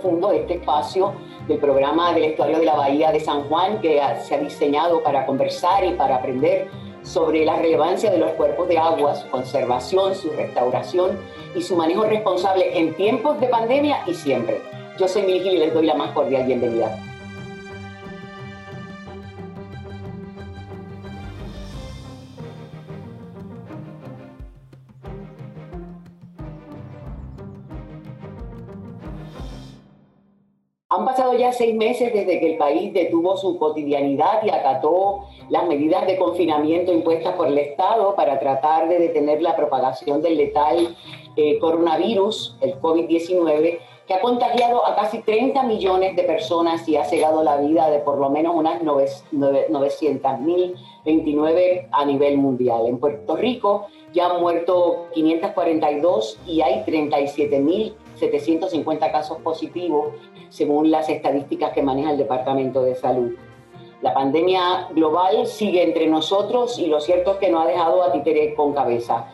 Profundo, este espacio del programa del Estuario de la Bahía de San Juan que se ha diseñado para conversar y para aprender sobre la relevancia de los cuerpos de agua, su conservación, su restauración y su manejo responsable en tiempos de pandemia y siempre. Yo soy Mil y les doy la más cordial bienvenida. Ya seis meses desde que el país detuvo su cotidianidad y acató las medidas de confinamiento impuestas por el Estado para tratar de detener la propagación del letal eh, coronavirus, el COVID-19, que ha contagiado a casi 30 millones de personas y ha cegado la vida de por lo menos unas 900.029 a nivel mundial. En Puerto Rico ya han muerto 542 y hay 37.750 casos positivos según las estadísticas que maneja el Departamento de Salud. La pandemia global sigue entre nosotros y lo cierto es que no ha dejado a títere con cabeza.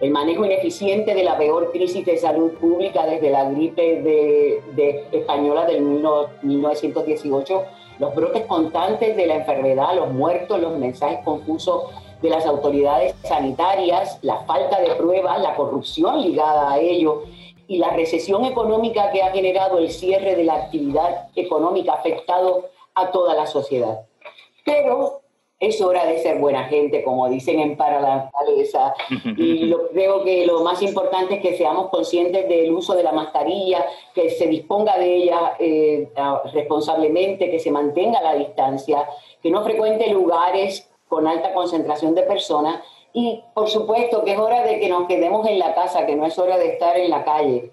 El manejo ineficiente de la peor crisis de salud pública desde la gripe de, española del 1918, los brotes constantes de la enfermedad, los muertos, los mensajes confusos de las autoridades sanitarias, la falta de pruebas, la corrupción ligada a ello y la recesión económica que ha generado el cierre de la actividad económica ha afectado a toda la sociedad. Pero es hora de ser buena gente, como dicen en Para la Y creo que lo más importante es que seamos conscientes del uso de la mascarilla, que se disponga de ella eh, responsablemente, que se mantenga la distancia, que no frecuente lugares con alta concentración de personas y por supuesto que es hora de que nos quedemos en la casa, que no es hora de estar en la calle.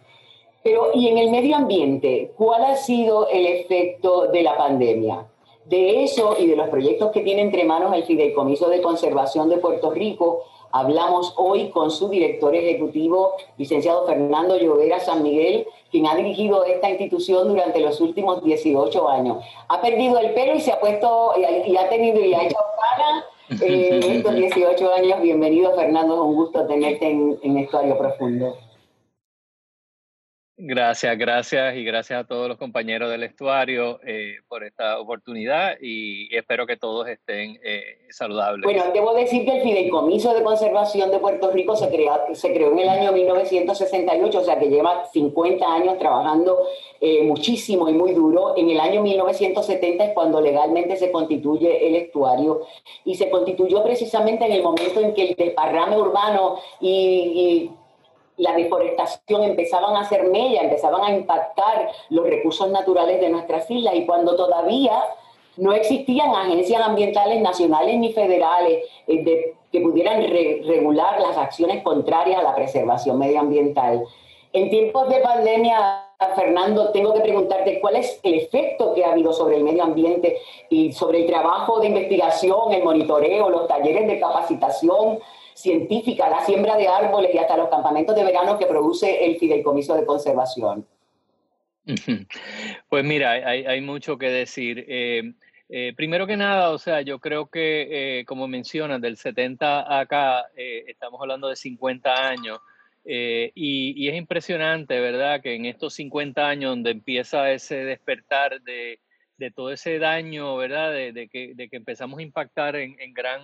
Pero, ¿y en el medio ambiente? ¿Cuál ha sido el efecto de la pandemia? De eso y de los proyectos que tiene entre manos el Fideicomiso de Conservación de Puerto Rico, hablamos hoy con su director ejecutivo, licenciado Fernando Llovera San Miguel, quien ha dirigido esta institución durante los últimos 18 años. Ha perdido el pelo y se ha puesto, y ha tenido y ha hecho cara eh, estos 18 años, bienvenido Fernando, es un gusto tenerte en, en Estuario Profundo. Gracias, gracias y gracias a todos los compañeros del estuario eh, por esta oportunidad y espero que todos estén eh, saludables. Bueno, debo decir que el Fideicomiso de Conservación de Puerto Rico se, creó, se creó en el año 1968, o sea que lleva 50 años trabajando eh, muchísimo y muy duro. En el año 1970 es cuando legalmente se constituye el estuario y se constituyó precisamente en el momento en que el desparrame urbano y la deforestación empezaban a hacer mella, empezaban a impactar los recursos naturales de nuestras islas y cuando todavía no existían agencias ambientales nacionales ni federales eh, que pudieran regular las acciones contrarias a la preservación medioambiental. En tiempos de pandemia, Fernando, tengo que preguntarte cuál es el efecto que ha habido sobre el medio ambiente y sobre el trabajo de investigación, el monitoreo, los talleres de capacitación científica, la siembra de árboles y hasta los campamentos de verano que produce el Fideicomiso de Conservación? Pues mira, hay, mucho que decir. Eh, eh, primero que nada, o sea, yo creo que, eh, como mencionas, del 70 acá, estamos hablando de 50 años. Y, y, es impresionante, ¿verdad? Que en estos 50 años donde empieza ese despertar de, de todo ese daño, ¿verdad? De, que, de que, empezamos a impactar en, gran,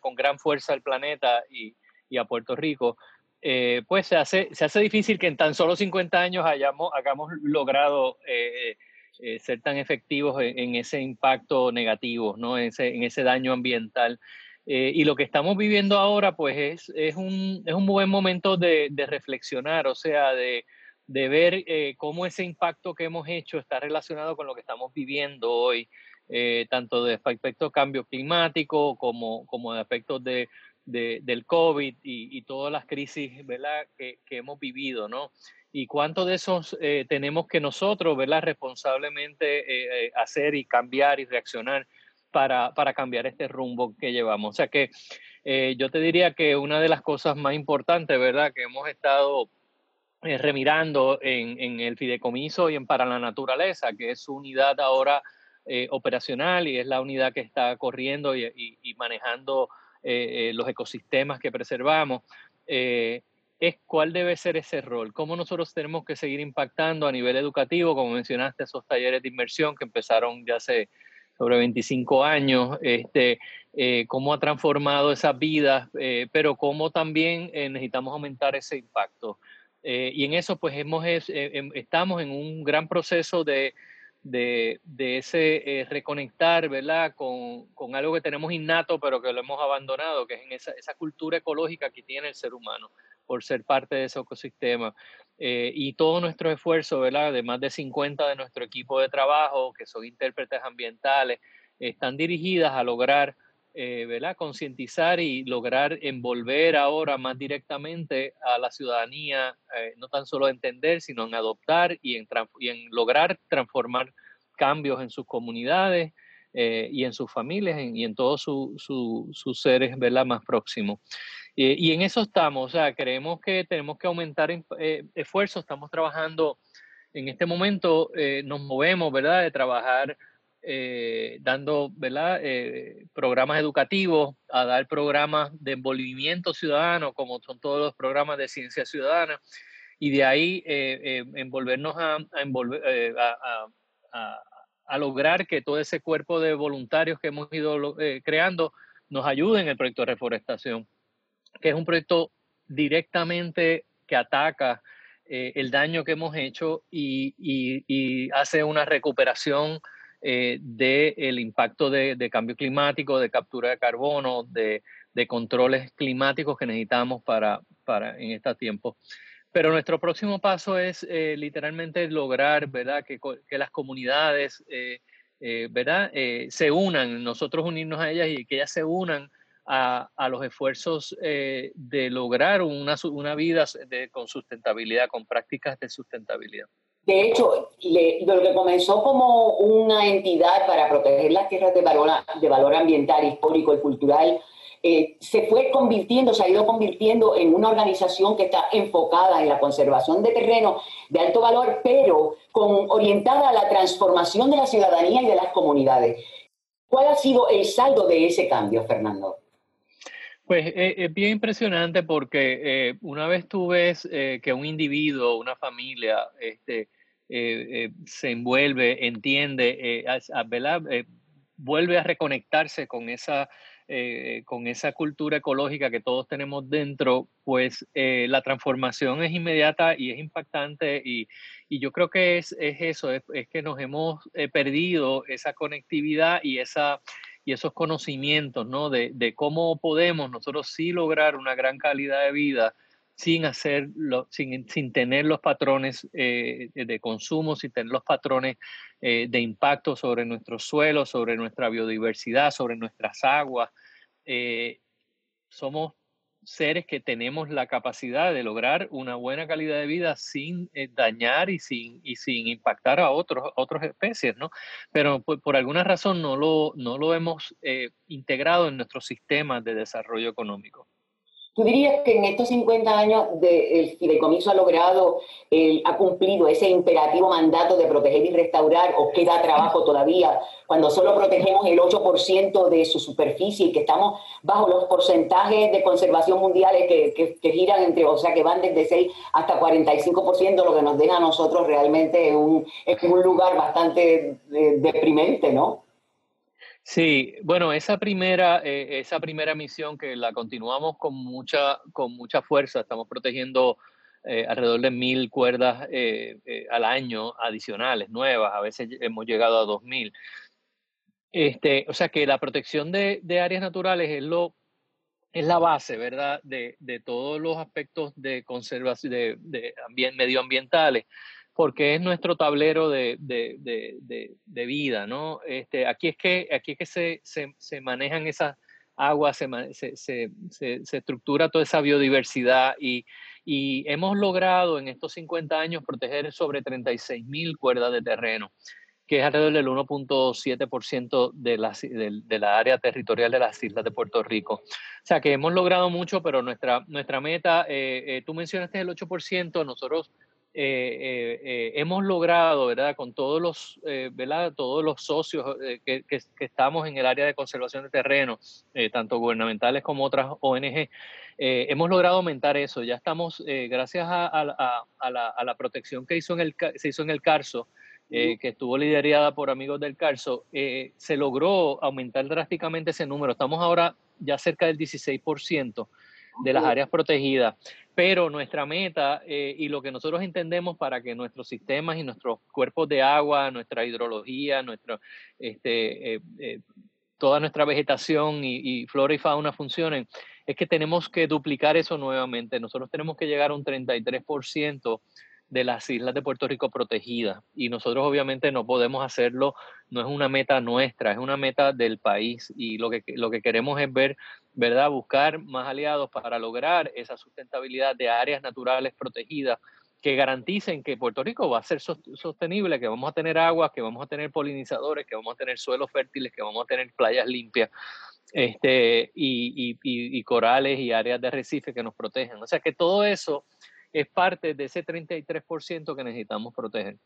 con gran fuerza al planeta y, y a Puerto Rico, eh, pues se hace, se hace difícil que en tan solo 50 años hayamos, hagamos logrado eh, eh, ser tan efectivos en, ese impacto negativo, ¿no? En ese, en ese daño ambiental. y lo que estamos viviendo ahora, pues es, es, un, es un buen momento de reflexionar, o sea, de, de ver eh, cómo ese impacto que hemos hecho está relacionado con lo que estamos viviendo hoy, eh, tanto de aspectos cambio climático como, como de aspectos de, del COVID y, todas las crisis ¿verdad? Que, hemos vivido, ¿no? Y cuánto de esos eh, tenemos que nosotros, ¿verdad? Responsablemente hacer y cambiar y reaccionar para, para, cambiar este rumbo que llevamos. O sea que yo te diría que una de las cosas más importantes, ¿verdad? Que hemos estado eh, remirando en, el fideicomiso y en Para la Naturaleza, que es su unidad ahora eh, operacional y es la unidad que está corriendo y, manejando eh, los ecosistemas que preservamos. es cuál debe ser ese rol, cómo nosotros tenemos que seguir impactando a nivel educativo, como mencionaste, esos talleres de inmersión que empezaron ya hace sobre 25 años, este, cómo ha transformado esas vidas, pero cómo también necesitamos aumentar ese impacto. Y en eso pues hemos, em, estamos en un gran proceso de, de, de ese reconectar, ¿verdad? Con, con, algo que tenemos innato, pero que lo hemos abandonado, que es en esa, esa cultura ecológica que tiene el ser humano por ser parte de ese ecosistema. Eh, y todo nuestro esfuerzo, ¿verdad? De más de 50 de nuestro equipo de trabajo, que son intérpretes ambientales, están dirigidas a lograr, eh, ¿verdad? Concientizar y lograr envolver ahora más directamente a la ciudadanía, eh, no tan solo entender, sino en adoptar y en, y en lograr transformar cambios en sus comunidades y en sus familias y en todos sus seres, ¿verdad? Más próximos. Eh, y en eso estamos, o sea, creemos que tenemos que aumentar eh, esfuerzos, estamos trabajando en este momento, eh, nos movemos, ¿verdad?, de trabajar dando, ¿verdad?, programas educativos, a dar programas de envolvimiento ciudadano, como son todos los programas de ciencia ciudadana, y de ahí envolvernos a, a, a, a, lograr que todo ese cuerpo de voluntarios que hemos ido creando nos ayude en el proyecto de reforestación que es un proyecto directamente que ataca eh, el daño que hemos hecho y, hace una recuperación eh, del impacto de, cambio climático, de captura de carbono, de, controles climáticos que necesitamos para, para en este tiempo. Pero nuestro próximo paso es eh, literalmente lograr ¿verdad? Que, que las comunidades ¿verdad? se unan, nosotros unirnos a ellas y que ellas se unan a, los esfuerzos eh, de lograr una, una vida de, con sustentabilidad, con prácticas de sustentabilidad. De hecho, lo que comenzó como una entidad para proteger las tierras de valor, ambiental, histórico y cultural, eh, se fue convirtiendo, se ha ido convirtiendo en una organización que está enfocada en la conservación de terreno de alto valor, pero con, orientada a la transformación de la ciudadanía y de las comunidades. ¿Cuál ha sido el saldo de ese cambio, Fernando? Pues eh, es bien impresionante porque eh, una vez tú ves que un individuo, una familia, este, se envuelve, entiende, vuelve a reconectarse con esa, con esa cultura ecológica que todos tenemos dentro, pues la transformación es inmediata y es impactante y, yo creo que es, es eso, es, que nos hemos perdido esa conectividad y esos conocimientos, ¿no? De, de, cómo podemos nosotros sí lograr una gran calidad de vida sin hacerlo, sin, sin tener los patrones eh, de consumo, sin tener los patrones eh, de impacto sobre nuestros suelos, sobre nuestra biodiversidad, sobre nuestras aguas. Eh, somos seres que tenemos la capacidad de lograr una buena calidad de vida sin eh, dañar y sin, y sin impactar a otros, otras especies, ¿no? Pero por, alguna razón no lo, no lo hemos integrado en nuestro sistema de desarrollo económico. ¿Tú dirías que en estos 50 años el fideicomiso ha logrado, ha cumplido ese imperativo mandato de proteger y restaurar o queda trabajo todavía cuando solo protegemos el 8% de su superficie y que estamos bajo los porcentajes de conservación mundiales que, que, giran entre, o sea, que van desde 6 hasta 45%, lo que nos deja a nosotros realmente en un, en un lugar bastante eh, deprimente, ¿no? Sí, bueno, esa primera, eh, esa primera misión que la continuamos con mucha, con mucha fuerza, estamos protegiendo eh, alrededor de mil cuerdas eh, al año adicionales, nuevas, a veces hemos llegado a dos mil. Este, o sea que la protección de, áreas naturales es lo es la base, ¿verdad?, de, de todos los aspectos de conservación, de, de medioambientales porque es nuestro tablero de, vida, ¿no? Este, aquí es que, aquí es que se, se, manejan esas aguas, se, se, estructura toda esa biodiversidad y, y, hemos logrado en estos 50 años proteger sobre 36 mil cuerdas de terreno, que es alrededor del 1.7% de la, de, la área territorial de las islas de Puerto Rico. O sea que hemos logrado mucho, pero nuestra, nuestra meta, eh, eh, tú mencionaste el 8%, nosotros hemos logrado, ¿verdad? Con todos los, ¿verdad? Todos los socios que, que, estamos en el área de conservación de terreno, tanto gubernamentales como otras ONG, hemos logrado aumentar eso. Ya estamos, gracias a, a, la, a, la, protección que hizo en el, se hizo en el CARSO, que estuvo liderada por amigos del CARSO, se logró aumentar drásticamente ese número. Estamos ahora ya cerca del 16% de las áreas protegidas. Pero nuestra meta eh, y lo que nosotros entendemos para que nuestros sistemas y nuestros cuerpos de agua, nuestra hidrología, nuestro, este, eh, eh, toda nuestra vegetación y, y, flora y fauna funcionen, es que tenemos que duplicar eso nuevamente. Nosotros tenemos que llegar a un 33% de las islas de Puerto Rico protegidas. Y nosotros obviamente no podemos hacerlo, no es una meta nuestra, es una meta del país. Y lo que, lo que queremos es ver, ¿verdad? Buscar más aliados para lograr esa sustentabilidad de áreas naturales protegidas que garanticen que Puerto Rico va a ser sostenible, que vamos a tener agua, que vamos a tener polinizadores, que vamos a tener suelos fértiles, que vamos a tener playas limpias este, y, y, y corales y áreas de arrecife que nos protegen. O sea que todo eso es parte de ese 33% que necesitamos proteger.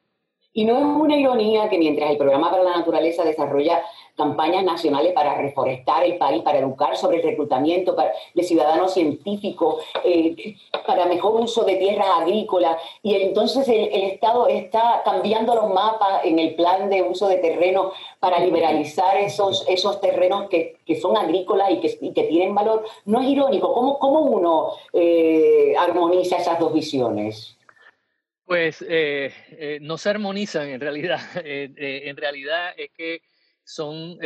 Y no es una ironía que mientras el Programa para la Naturaleza desarrolla campañas nacionales para reforestar el país, para educar sobre el reclutamiento de ciudadanos científicos, eh, para mejor uso de tierras agrícolas, y entonces el, Estado está cambiando los mapas en el plan de uso de terreno para liberalizar esos, esos terrenos que, son agrícolas y que, que, tienen valor. No es irónico, ¿cómo, cómo uno eh, armoniza esas dos visiones? Pues eh, eh, no se armonizan en realidad. Eh, en realidad es que son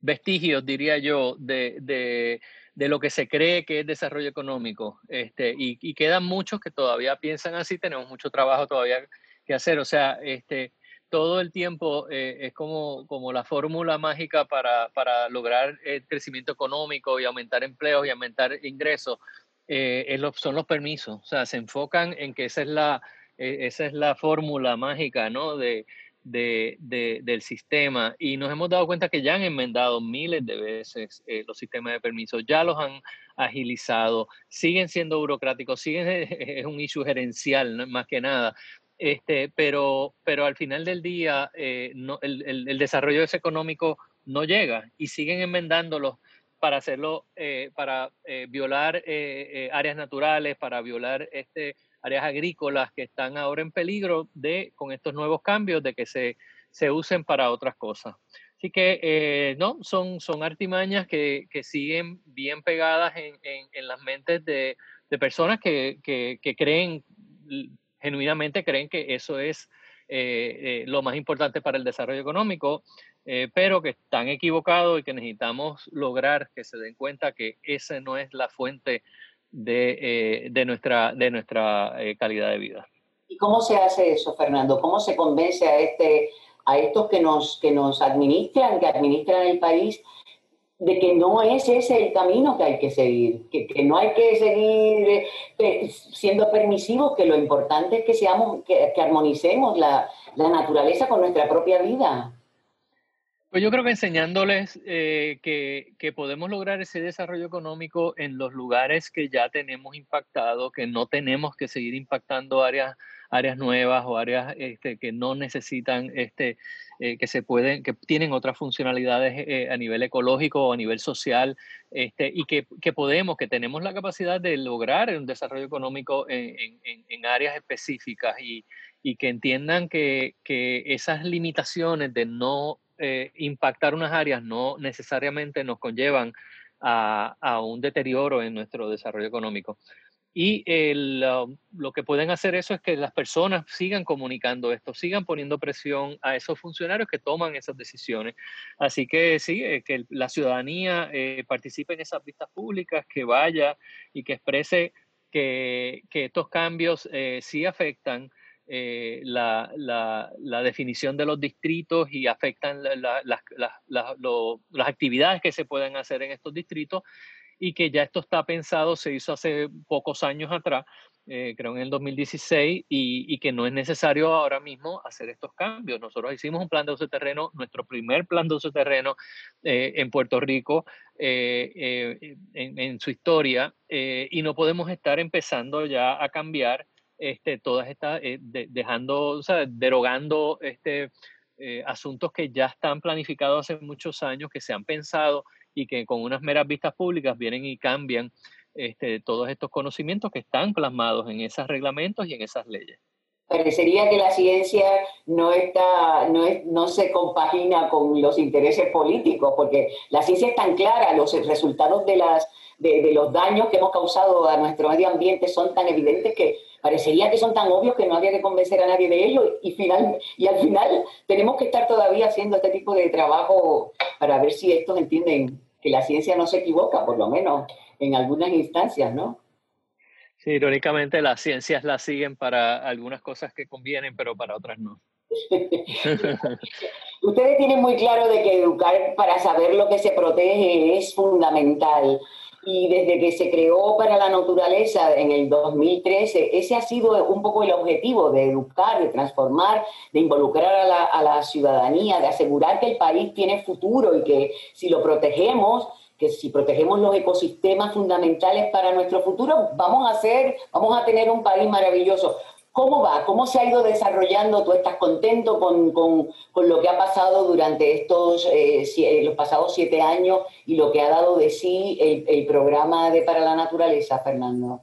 vestigios, diría yo, de, de, lo que se cree que es desarrollo económico. Este, y, quedan muchos que todavía piensan así, tenemos mucho trabajo todavía que hacer. O sea, este, todo el tiempo es como, como la fórmula mágica para, para lograr el crecimiento económico y aumentar empleos y aumentar ingresos eh, son los permisos. O sea, se enfocan en que esa es la, eh, esa es la fórmula mágica ¿no? de, de, del sistema. Y nos hemos dado cuenta que ya han enmendado miles de veces eh, los sistemas de permisos, ya los han agilizado, siguen siendo burocráticos, siguen, es un issue gerencial más que nada. Este, pero, pero al final del día no, el, el, el desarrollo económico no llega y siguen enmendándolos para hacerlo, eh, para eh, violar eh, áreas naturales, para violar este, áreas agrícolas que están ahora en peligro de, con estos nuevos cambios, de que se, se usen para otras cosas. Así que, no, son, son artimañas que, que siguen bien pegadas en, en, en las mentes de, de personas que, que, que, creen, genuinamente creen que eso es lo más importante para el desarrollo económico. Eh, pero que están equivocados y que necesitamos lograr que se den cuenta que esa no es la fuente de, eh, de nuestra, de nuestra eh, calidad de vida. ¿Y cómo se hace eso, Fernando? ¿Cómo se convence a, este, a estos que nos, que nos administran, que administran el país, de que no es ese el camino que hay que seguir, que, que no hay que seguir siendo permisivos, que lo importante es que, seamos, que, que armonicemos la, la naturaleza con nuestra propia vida? Pues yo creo que enseñándoles eh, que, que, podemos lograr ese desarrollo económico en los lugares que ya tenemos impactado, que no tenemos que seguir impactando áreas, áreas nuevas o áreas este, que no necesitan, este, eh, que se pueden, que tienen otras funcionalidades eh, a nivel ecológico o a nivel social, este, y que, que, podemos, que tenemos la capacidad de lograr un desarrollo económico en, en, en áreas específicas y, y que entiendan que, que esas limitaciones de no eh, impactar unas áreas no necesariamente nos conllevan a, un deterioro en nuestro desarrollo económico. Y el, um, lo que pueden hacer eso es que las personas sigan comunicando esto, sigan poniendo presión a esos funcionarios que toman esas decisiones. Así que sí, eh, que la ciudadanía eh, participe en esas vistas públicas, que vaya y que exprese que, que estos cambios eh, sí afectan eh, la, la, definición de los distritos y afectan la, las actividades que se pueden hacer en estos distritos y que ya esto está pensado, se hizo hace pocos años atrás, eh, creo en el 2016, y, y, que no es necesario ahora mismo hacer estos cambios. Nosotros hicimos un plan de uso de terreno, nuestro primer plan de uso de terreno eh, en Puerto Rico en, en, su historia, y no podemos estar empezando ya a cambiar este, todas estas, eh, dejando, o sea, derogando este, eh, asuntos que ya están planificados hace muchos años, que se han pensado y que con unas meras vistas públicas vienen y cambian este, todos estos conocimientos que están plasmados en esos reglamentos y en esas leyes. Parecería que la ciencia no, está, no, es, no se compagina con los intereses políticos, porque la ciencia es tan clara, los resultados de, las, de, de los daños que hemos causado a nuestro medio ambiente son tan evidentes que parecería que son tan obvios que no había que convencer a nadie de ello y, final, y al final tenemos que estar todavía haciendo este tipo de trabajo para ver si estos entienden que la ciencia no se equivoca, por lo menos en algunas instancias, ¿no? Sí, irónicamente las ciencias las siguen para algunas cosas que convienen, pero para otras no. Ustedes tienen muy claro de que educar para saber lo que se protege es fundamental y desde que se creó para la naturaleza en el 2013, ese ha sido un poco el objetivo de educar, de transformar, de involucrar a la, ciudadanía, de asegurar que el país tiene futuro y que si lo protegemos, que si protegemos los ecosistemas fundamentales para nuestro futuro, vamos a ser, vamos a tener un país maravilloso. ¿Cómo va? ¿Cómo se ha ido desarrollando? ¿Tú estás contento con, con, con lo que ha pasado durante estos eh, eh, los pasados siete años y lo que ha dado de sí el, el programa de Para la Naturaleza, Fernando?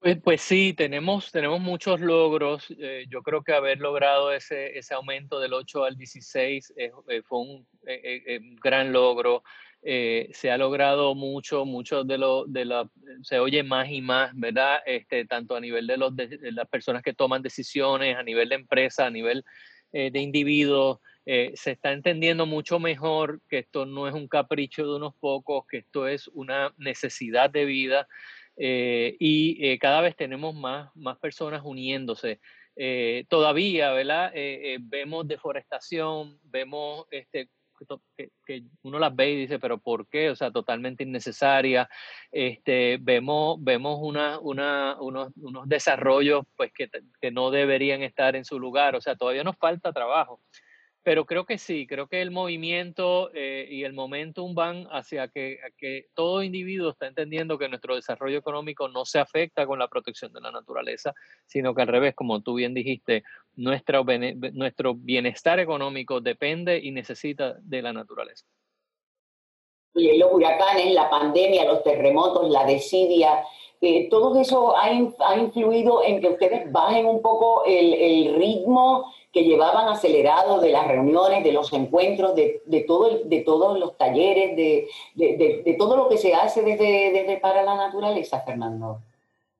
Pues, pues sí, tenemos, tenemos muchos logros. Eh, yo creo que haber logrado ese, ese aumento del 8 al 16 fue un gran logro. Eh, se ha logrado mucho, mucho de lo, de la, se oye más y más, ¿verdad? Este, tanto a nivel de, los, de, las personas que toman decisiones, a nivel de empresa, a nivel eh, de individuos, eh, se está entendiendo mucho mejor que esto no es un capricho de unos pocos, que esto es una necesidad de vida y cada vez tenemos más, más personas uniéndose. todavía, ¿verdad? vemos deforestación, vemos este, que, uno las ve y dice, pero ¿por qué? O sea, totalmente innecesaria. Este, vemos vemos una, una, unos, unos desarrollos pues, que, que no deberían estar en su lugar. O sea, todavía nos falta trabajo. Pero creo que sí, creo que el movimiento eh, y el momentum van hacia que, todo individuo está entendiendo que nuestro desarrollo económico no se afecta con la protección de la naturaleza, sino que al revés, como tú bien dijiste, nuestro, nuestro bienestar económico depende y necesita de la naturaleza. Los huracanes, la pandemia, los terremotos, la desidia, eh, todo eso ha, influido en que ustedes bajen un poco el ritmo que llevaban acelerado de las reuniones, de los encuentros, de, de, todo de todos los talleres, de, de, todo lo que se hace desde, desde para la naturaleza, Fernando.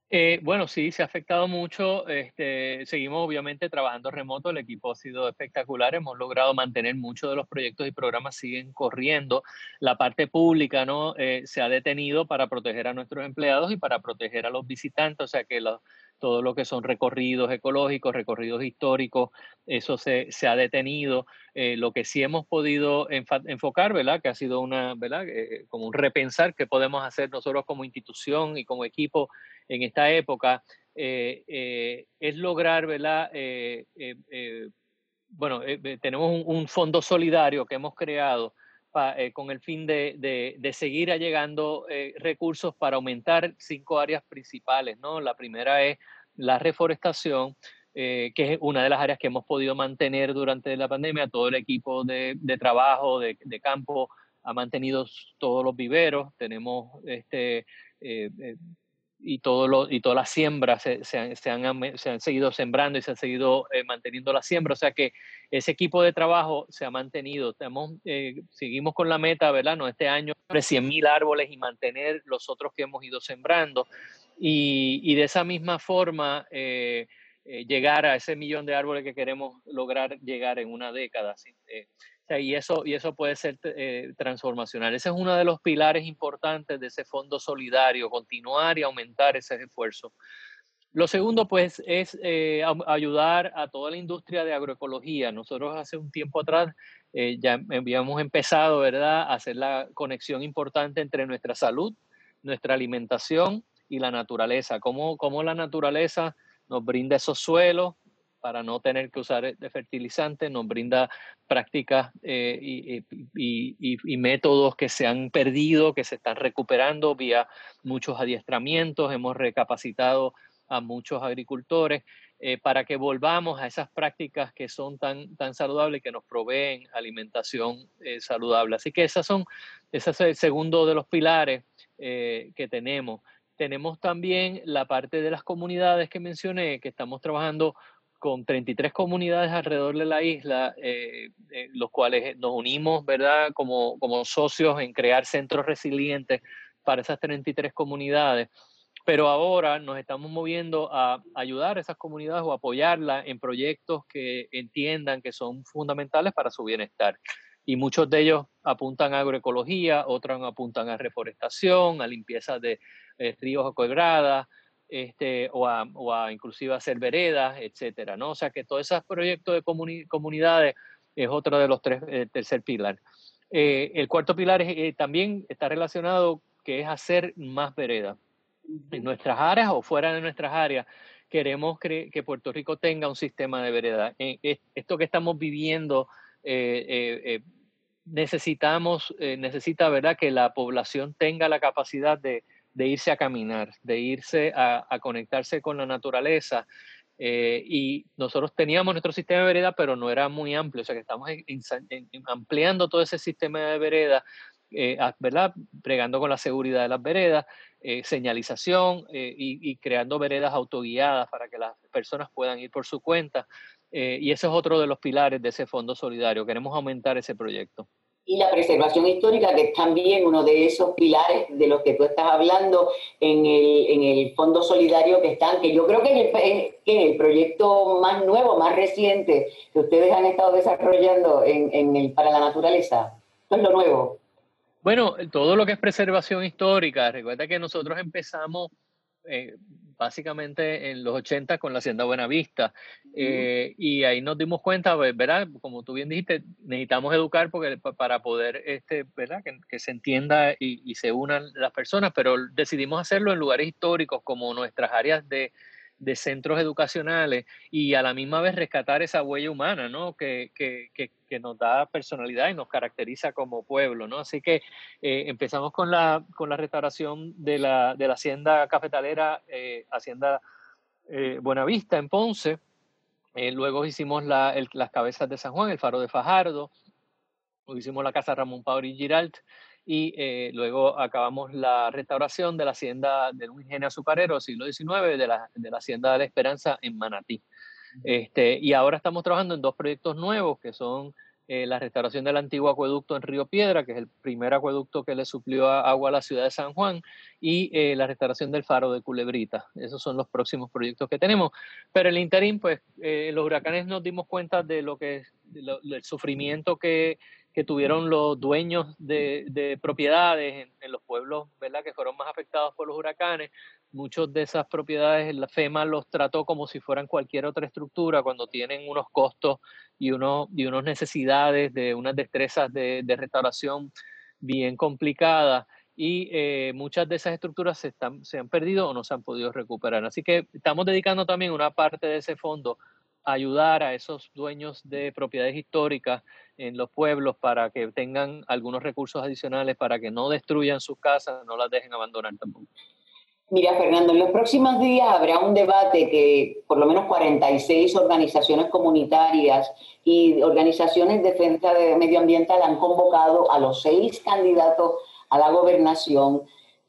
Eh, bueno, sí, se ha afectado mucho. Este, seguimos obviamente trabajando remoto, el equipo ha sido espectacular, hemos logrado mantener muchos de los proyectos y programas siguen corriendo. La parte pública no eh, se ha detenido para proteger a nuestros empleados y para proteger a los visitantes, o sea que los, todo lo que son recorridos ecológicos, recorridos históricos, eso se, se ha detenido. Eh, lo que sí hemos podido enfocar, ¿verdad? Que ha sido una, ¿verdad? Eh, como un repensar que podemos hacer nosotros como institución y como equipo en esta época, eh, es lograr, ¿verdad? bueno, tenemos un, fondo solidario que hemos creado con el fin de, de, seguir allegando recursos para aumentar cinco áreas principales, ¿no? La primera es la reforestación, eh, que es una de las áreas que hemos podido mantener durante la pandemia. Todo el equipo de, trabajo, de, campo, ha mantenido todos los viveros. Tenemos este. Eh, eh, y, todo lo, y todas las siembras se, se, han, se, han, se, han, seguido sembrando y se han seguido manteniendo la siembra. O sea que ese equipo de trabajo se ha mantenido. Tenemos, seguimos con la meta, ¿verdad? No, este año, 100.000 árboles y mantener los otros que hemos ido sembrando. Y, y de esa misma forma, eh, eh, llegar a ese millón de árboles que queremos lograr llegar en una década. Eh, y, eso, y eso puede ser transformacional. Ese es uno de los pilares importantes de ese fondo solidario, continuar y aumentar ese esfuerzo. Lo segundo, pues, es ayudar a toda la industria de agroecología. Nosotros hace un tiempo atrás ya habíamos empezado, ¿verdad?, a hacer la conexión importante entre nuestra salud, nuestra alimentación y la naturaleza, cómo, cómo la naturaleza nos brinda esos suelos para no tener que usar de fertilizantes, nos brinda prácticas eh, y, métodos que se han perdido, que se están recuperando vía muchos adiestramientos, hemos recapacitado a muchos agricultores eh, para que volvamos a esas prácticas que son tan, tan saludables y que nos proveen alimentación eh, saludable. Así que esas son, ese es el segundo de los pilares eh, que tenemos. Tenemos también la parte de las comunidades que mencioné, que estamos trabajando con 33 comunidades alrededor de la isla, los cuales nos unimos, ¿verdad?, como, como socios en crear centros resilientes para esas 33 comunidades pero ahora nos estamos moviendo a ayudar a esas comunidades o apoyarlas en proyectos que entiendan que son fundamentales para su bienestar. Y muchos de ellos apuntan a agroecología, otros apuntan a reforestación, a limpieza de eh, ríos o quebradas, este, o, a, o a inclusive hacer veredas, etcétera, ¿no? O sea que todos esos proyectos de comunidades es otro de los tres, el tercer pilar. Eh, el cuarto pilar eh, también está relacionado que es hacer más veredas en nuestras áreas o fuera de nuestras áreas, queremos que Puerto Rico tenga un sistema de vereda. Esto que estamos viviendo, eh, eh, eh, necesitamos, necesita ¿verdad? que la población tenga la capacidad de, irse a caminar, de irse a, conectarse con la naturaleza. y nosotros teníamos nuestro sistema de vereda, pero no era muy amplio, o sea que estamos ampliando todo ese sistema de vereda eh, ¿verdad? Bregando con la seguridad de las veredas, eh, señalización eh, y, creando veredas autoguiadas para que las personas puedan ir por su cuenta. y ese es otro de los pilares de ese fondo solidario. Queremos aumentar ese proyecto. Y la preservación histórica, que es también uno de esos pilares de los que tú estás hablando en el, en el Fondo Solidario que están, que yo creo que en el, proyecto más nuevo, más reciente que ustedes han estado desarrollando en, en el, para la naturaleza. Esto es lo nuevo. Bueno, todo lo que es preservación histórica, recuerda que nosotros empezamos eh, básicamente en los 80 con la Hacienda Buenavista eh, y ahí nos dimos cuenta, ¿verdad? Como tú bien dijiste, necesitamos educar porque, para poder, este, ¿verdad? Que, se entienda y, y, se unan las personas, pero decidimos hacerlo en lugares históricos como nuestras áreas de, de centros educacionales y a la misma vez rescatar esa huella humana, ¿no? Que, que, que, nos da personalidad y nos caracteriza como pueblo, ¿no? Así que eh, empezamos con la, con la restauración de la, de la hacienda cafetalera, eh, Hacienda eh, Buenavista en Ponce, luego hicimos la, las cabezas de San Juan, el faro de Fajardo, hicimos la casa Ramón Pauri Giralt, y eh, luego acabamos la restauración de la hacienda de un ingenio azucarero siglo XIX de la, de la hacienda de la Esperanza en Manatí. Este, y ahora estamos trabajando en dos proyectos nuevos que son eh, la restauración del antiguo acueducto en Río Piedra, que es el primer acueducto que le suplió agua a la ciudad de San Juan, y eh, la restauración del faro de Culebrita. Esos son los próximos proyectos que tenemos. Pero el interín, pues los huracanes nos dimos cuenta de lo que es el sufrimiento que que tuvieron los dueños de, propiedades en, los pueblos que fueron más afectados por los huracanes. Muchas de esas propiedades la FEMA los trató como si fueran cualquier otra estructura cuando tienen unos costos y, unos, y unas necesidades de unas destrezas de, restauración bien complicadas y eh, muchas de esas estructuras se, están, se han perdido o no se han podido recuperar. Así que estamos dedicando también una parte de ese fondo ayudar a esos dueños de propiedades históricas en los pueblos para que tengan algunos recursos adicionales para que no destruyan sus casas, no las dejen abandonar tampoco. Mira, Fernando, en los próximos días habrá un debate que por lo menos 46 organizaciones comunitarias y organizaciones de defensa de medioambiental han convocado a los seis candidatos a la gobernación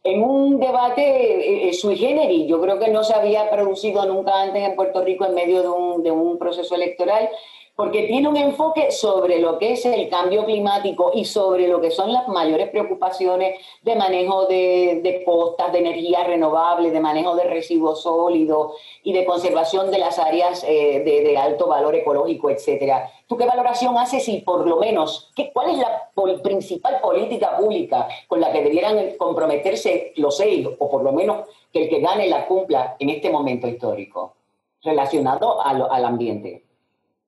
en un debate eh, eh, sui generis. Yo creo que no se había producido nunca antes en Puerto Rico en medio de un, de un proceso electoral porque tiene un enfoque sobre lo que es el cambio climático y sobre lo que son las mayores preocupaciones de manejo de, costas, de energía renovable, de manejo de residuos sólidos y de conservación de las áreas eh, de, alto valor ecológico, etcétera. ¿Tú qué valoración haces y por lo menos qué, cuál es la principal política pública con la que debieran comprometerse los seis, o por lo menos que el que gane la cumpla en este momento histórico relacionado al ambiente?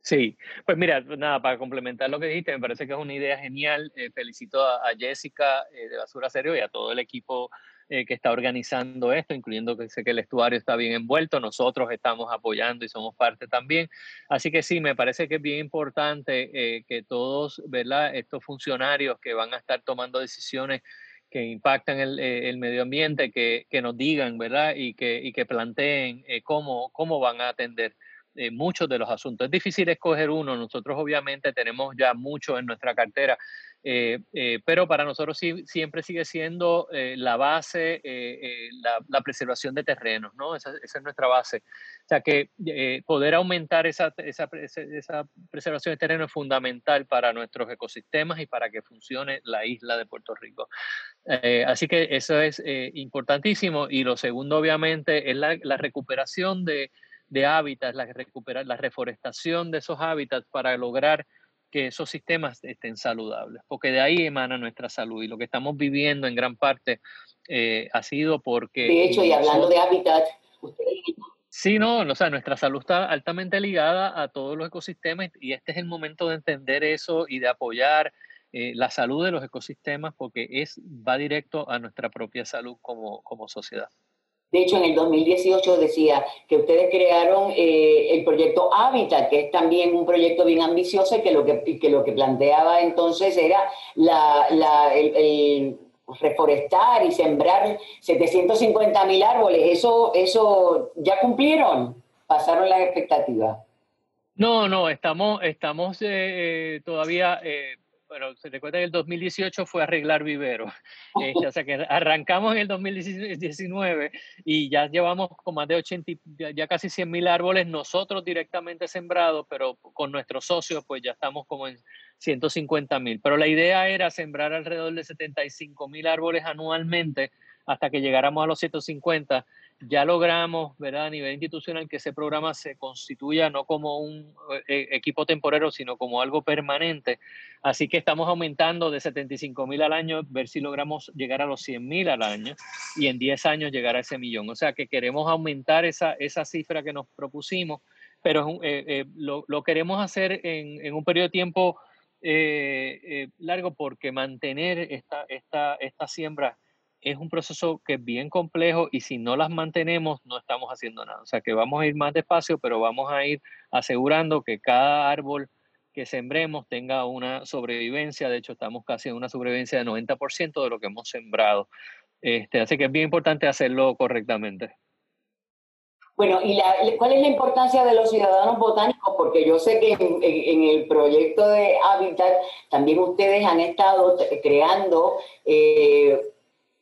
Sí, pues mira, nada, para complementar lo que dijiste, me parece que es una idea genial. Eh, felicito a, Jessica eh, de Basura Serio y a todo el equipo eh, que está organizando esto, incluyendo que sé que el estuario está bien envuelto, nosotros estamos apoyando y somos parte también. Así que sí, me parece que es bien importante que todos, ¿verdad? Estos funcionarios que van a estar tomando decisiones que impactan el, el medio ambiente, que, que, nos digan, ¿verdad? Y que, y que planteen cómo, cómo van a atender muchos de los asuntos. Es difícil escoger uno, nosotros obviamente tenemos ya mucho en nuestra cartera, eh, eh, pero para nosotros sí, siempre sigue siendo eh, la base, la, preservación de terrenos, ¿no? Esa, es nuestra base. O sea que poder aumentar esa, esa, preservación de terreno es fundamental para nuestros ecosistemas y para que funcione la isla de Puerto Rico. así que eso es importantísimo. Y lo segundo, obviamente, es la recuperación de, de hábitats, la, recuperar, la reforestación de esos hábitats para lograr que esos sistemas estén saludables, porque de ahí emana nuestra salud y lo que estamos viviendo en gran parte eh, ha sido porque... De hecho, y hablando de hábitat, Sí, no, o sea, nuestra salud está altamente ligada a todos los ecosistemas y este es el momento de entender eso y de apoyar eh, la salud de los ecosistemas porque es, va directo a nuestra propia salud como, como sociedad. De hecho, en el 2018 decía que ustedes crearon eh, el proyecto Habitat, que es también un proyecto bien ambicioso y que lo que, que, lo que planteaba entonces era la, el, reforestar y sembrar 750 mil árboles. Eso, ¿Eso ya cumplieron? ¿Pasaron las expectativas? No, no, estamos, estamos eh, eh, todavía bueno, se recuerda que el 2018 fue arreglar viveros. Este, o sea que arrancamos en el 2019 y ya llevamos con más de 80, ya casi 100 mil árboles nosotros directamente sembrados, pero con nuestros socios pues ya estamos como en 150 mil. Pero la idea era sembrar alrededor de 75 mil árboles anualmente hasta que llegáramos a los 150 ya logramos, ¿verdad? A nivel institucional que ese programa se constituya no como un eh, equipo temporero, sino como algo permanente. Así que estamos aumentando de 75 mil al año, ver si logramos llegar a los 100 mil al año y en 10 años llegar a ese millón. O sea que queremos aumentar esa, esa cifra que nos propusimos, pero eh, eh, lo, lo, queremos hacer en, en, un periodo de tiempo largo porque mantener esta, esta, esta siembra es un proceso que es bien complejo y si no las mantenemos no estamos haciendo nada. O sea que vamos a ir más despacio, pero vamos a ir asegurando que cada árbol que sembremos tenga una sobrevivencia. De hecho, estamos casi en una sobrevivencia de 90% de lo que hemos sembrado. Este, así que es bien importante hacerlo correctamente. Bueno, ¿y cuál es la importancia de los ciudadanos botánicos? Porque yo sé que en, el proyecto de Habitat también ustedes han estado creando eh,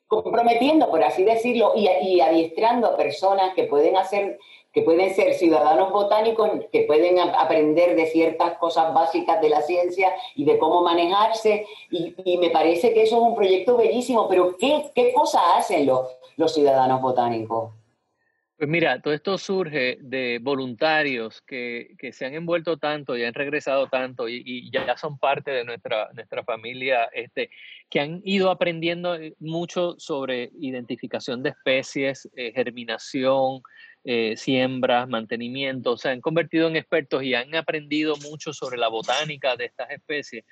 comprometiendo, por así decirlo, y, adiestrando a personas que pueden hacer, que pueden ser ciudadanos botánicos, que pueden aprender de ciertas cosas básicas de la ciencia y de cómo manejarse. Y, me parece que eso es un proyecto bellísimo, pero ¿qué, qué cosas hacen los, los ciudadanos botánicos? Pues mira, todo esto surge de voluntarios que, que, se han envuelto tanto y han regresado tanto y, ya son parte de nuestra, nuestra familia, este, que han ido aprendiendo eh, mucho sobre identificación de especies, eh, germinación, eh, siembras, mantenimiento, se han convertido en expertos y han aprendido mucho sobre la botánica de estas especies.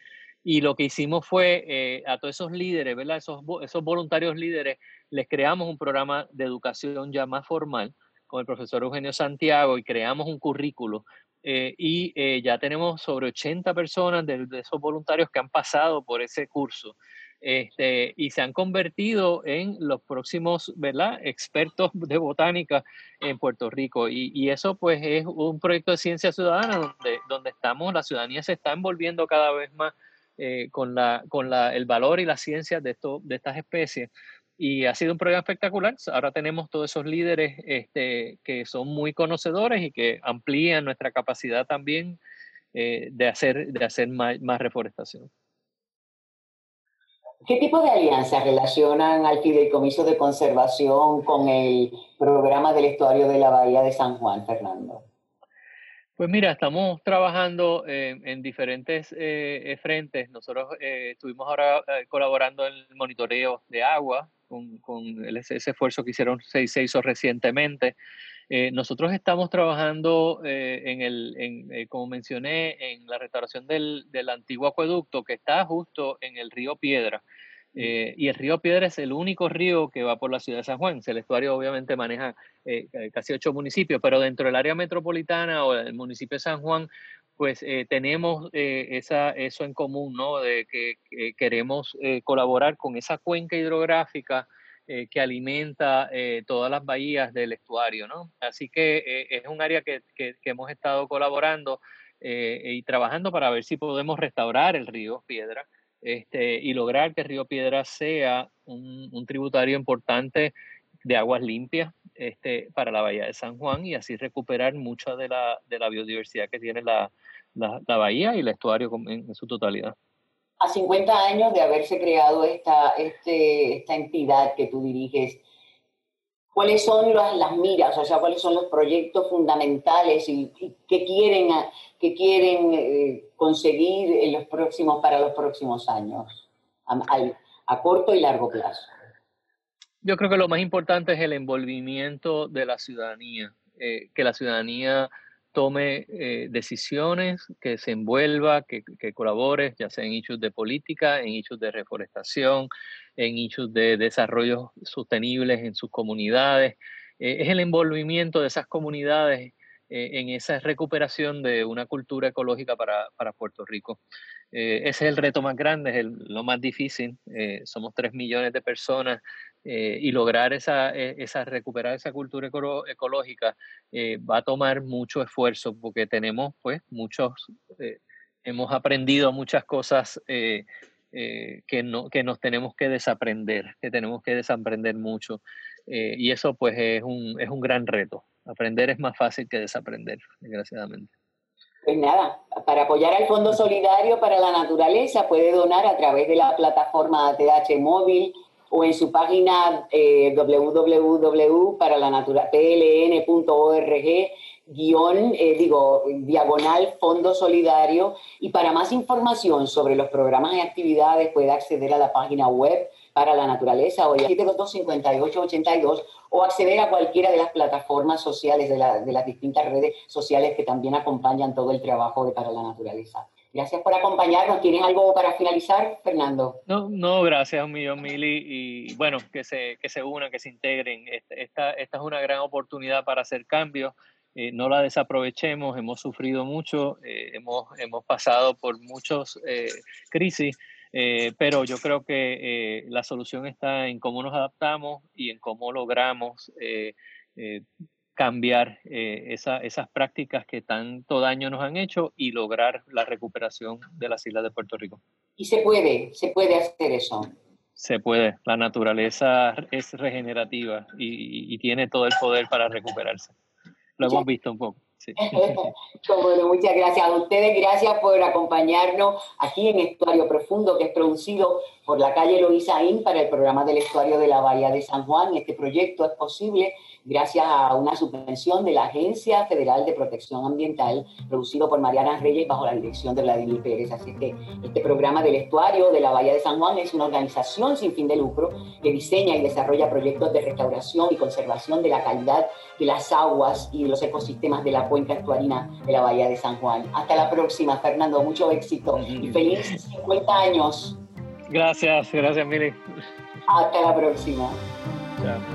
Y lo que hicimos fue a todos esos líderes, ¿verdad? Esos, esos voluntarios líderes, les creamos un programa de educación ya más formal con el profesor Eugenio Santiago y creamos un currículo. Eh, y eh, ya tenemos sobre 80 personas de, esos voluntarios que han pasado por ese curso. Este, y se han convertido en los próximos ¿verdad? expertos de botánica en Puerto Rico. Y, y, eso pues es un proyecto de ciencia ciudadana donde, donde estamos, la ciudadanía se está envolviendo cada vez más eh, con, la, con la, el valor y la ciencia de, esto, de estas especies. Y ha sido un programa espectacular. Ahora tenemos todos esos líderes este, que son muy conocedores y que amplían nuestra capacidad también eh, de hacer, de hacer más, más, reforestación. ¿Qué tipo de alianzas relacionan al fideicomiso de conservación con el programa del estuario de la Bahía de San Juan, Fernando? Pues mira, estamos trabajando eh, en diferentes eh, frentes. Nosotros estuvimos ahora colaborando en el monitoreo de agua con, con ese, esfuerzo que hicieron, se, se hizo recientemente. Eh, nosotros estamos trabajando eh, en el, en, eh, como mencioné, en la restauración del, del, antiguo acueducto que está justo en el río Piedra. Y el río Piedra es el único río que va por la ciudad de San Juan. El estuario obviamente maneja casi ocho municipios, pero dentro del área metropolitana o del municipio de San Juan pues eh, tenemos eh, esa, eso en común, ¿no? De que, queremos colaborar con esa cuenca hidrográfica que alimenta todas las bahías del estuario, ¿no? Así que es un área que, hemos estado colaborando y trabajando para ver si podemos restaurar el río Piedra este, y lograr que río Piedra sea un, un tributario importante de aguas limpias este, para la bahía de San Juan y así recuperar mucha de la, de la biodiversidad que tiene la, la, bahía y el estuario en, su totalidad. A 50 años de haberse creado esta, este, esta entidad que tú diriges, ¿cuáles son las, miras? O sea, ¿cuáles son los proyectos fundamentales y, qué quieren, qué quieren eh, conseguir en los próximos, para los próximos años, a corto y largo plazo? Yo creo que lo más importante es el envolvimiento de la ciudadanía, eh, que la ciudadanía tome eh, decisiones, que se envuelva, que, colabore, ya sea en hechos de política, en hechos de reforestación, en hechos de desarrollo sostenibles en sus comunidades. Eh, es el envolvimiento de esas comunidades en esa recuperación de una cultura ecológica para, Puerto Rico. ese es el reto más grande, es lo más difícil. somos tres millones de personas eh, y lograr esa, eh, esa, recuperar esa cultura ecológica eh, va a tomar mucho esfuerzo porque tenemos pues muchos, hemos aprendido muchas cosas que, no, que nos tenemos que desaprender, que tenemos que desaprender mucho y eso pues es un, es un gran reto. Aprender es más fácil que desaprender, desgraciadamente. Pues nada, para apoyar al Fondo Solidario para la Naturaleza puede donar a través de la plataforma ATH Móvil o en su página eh, www.pln.org guion, eh, digo, diagonal Fondo Solidario. Y para más información sobre los programas y actividades puede acceder a la página web para la naturaleza o 722-5882 o acceder a cualquiera de las plataformas sociales de, de las distintas redes sociales que también acompañan todo el trabajo de para la naturaleza. Gracias por acompañarnos. ¿Tienes algo para finalizar, Fernando? No, no, gracias un millón, Mili. Y bueno, que se, que se unan, que se integren. Esta, esta es una gran oportunidad para hacer cambios. Eh, no la desaprovechemos. Hemos sufrido mucho, eh, hemos, hemos pasado por muchas eh, crisis, pero yo creo que la solución está en cómo nos adaptamos y en cómo logramos cambiar eh, esas prácticas que tanto daño nos han hecho y lograr la recuperación de las islas de Puerto Rico. Y se puede, se puede hacer eso. Se puede, la naturaleza es regenerativa y, tiene todo el poder para recuperarse. Lo hemos visto un poco. Sí. bueno, muchas gracias a ustedes, gracias por acompañarnos aquí en Estuario Profundo, que es producido por la calle Loisaín para el programa del Estuario de la Bahía de San Juan. Este proyecto es posible gracias a una subvención de la Agencia Federal de Protección Ambiental, producido por Mariana Reyes bajo la dirección de Vladimir Pérez. Así que este programa del estuario de la Bahía de San Juan es una organización sin fin de lucro que diseña y desarrolla proyectos de restauración y conservación de la calidad de las aguas y de los ecosistemas de la cuenca estuarina de la Bahía de San Juan. Hasta la próxima, Fernando. Mucho éxito y feliz 50 años. Gracias, gracias, Mili. Hasta la próxima. Chao.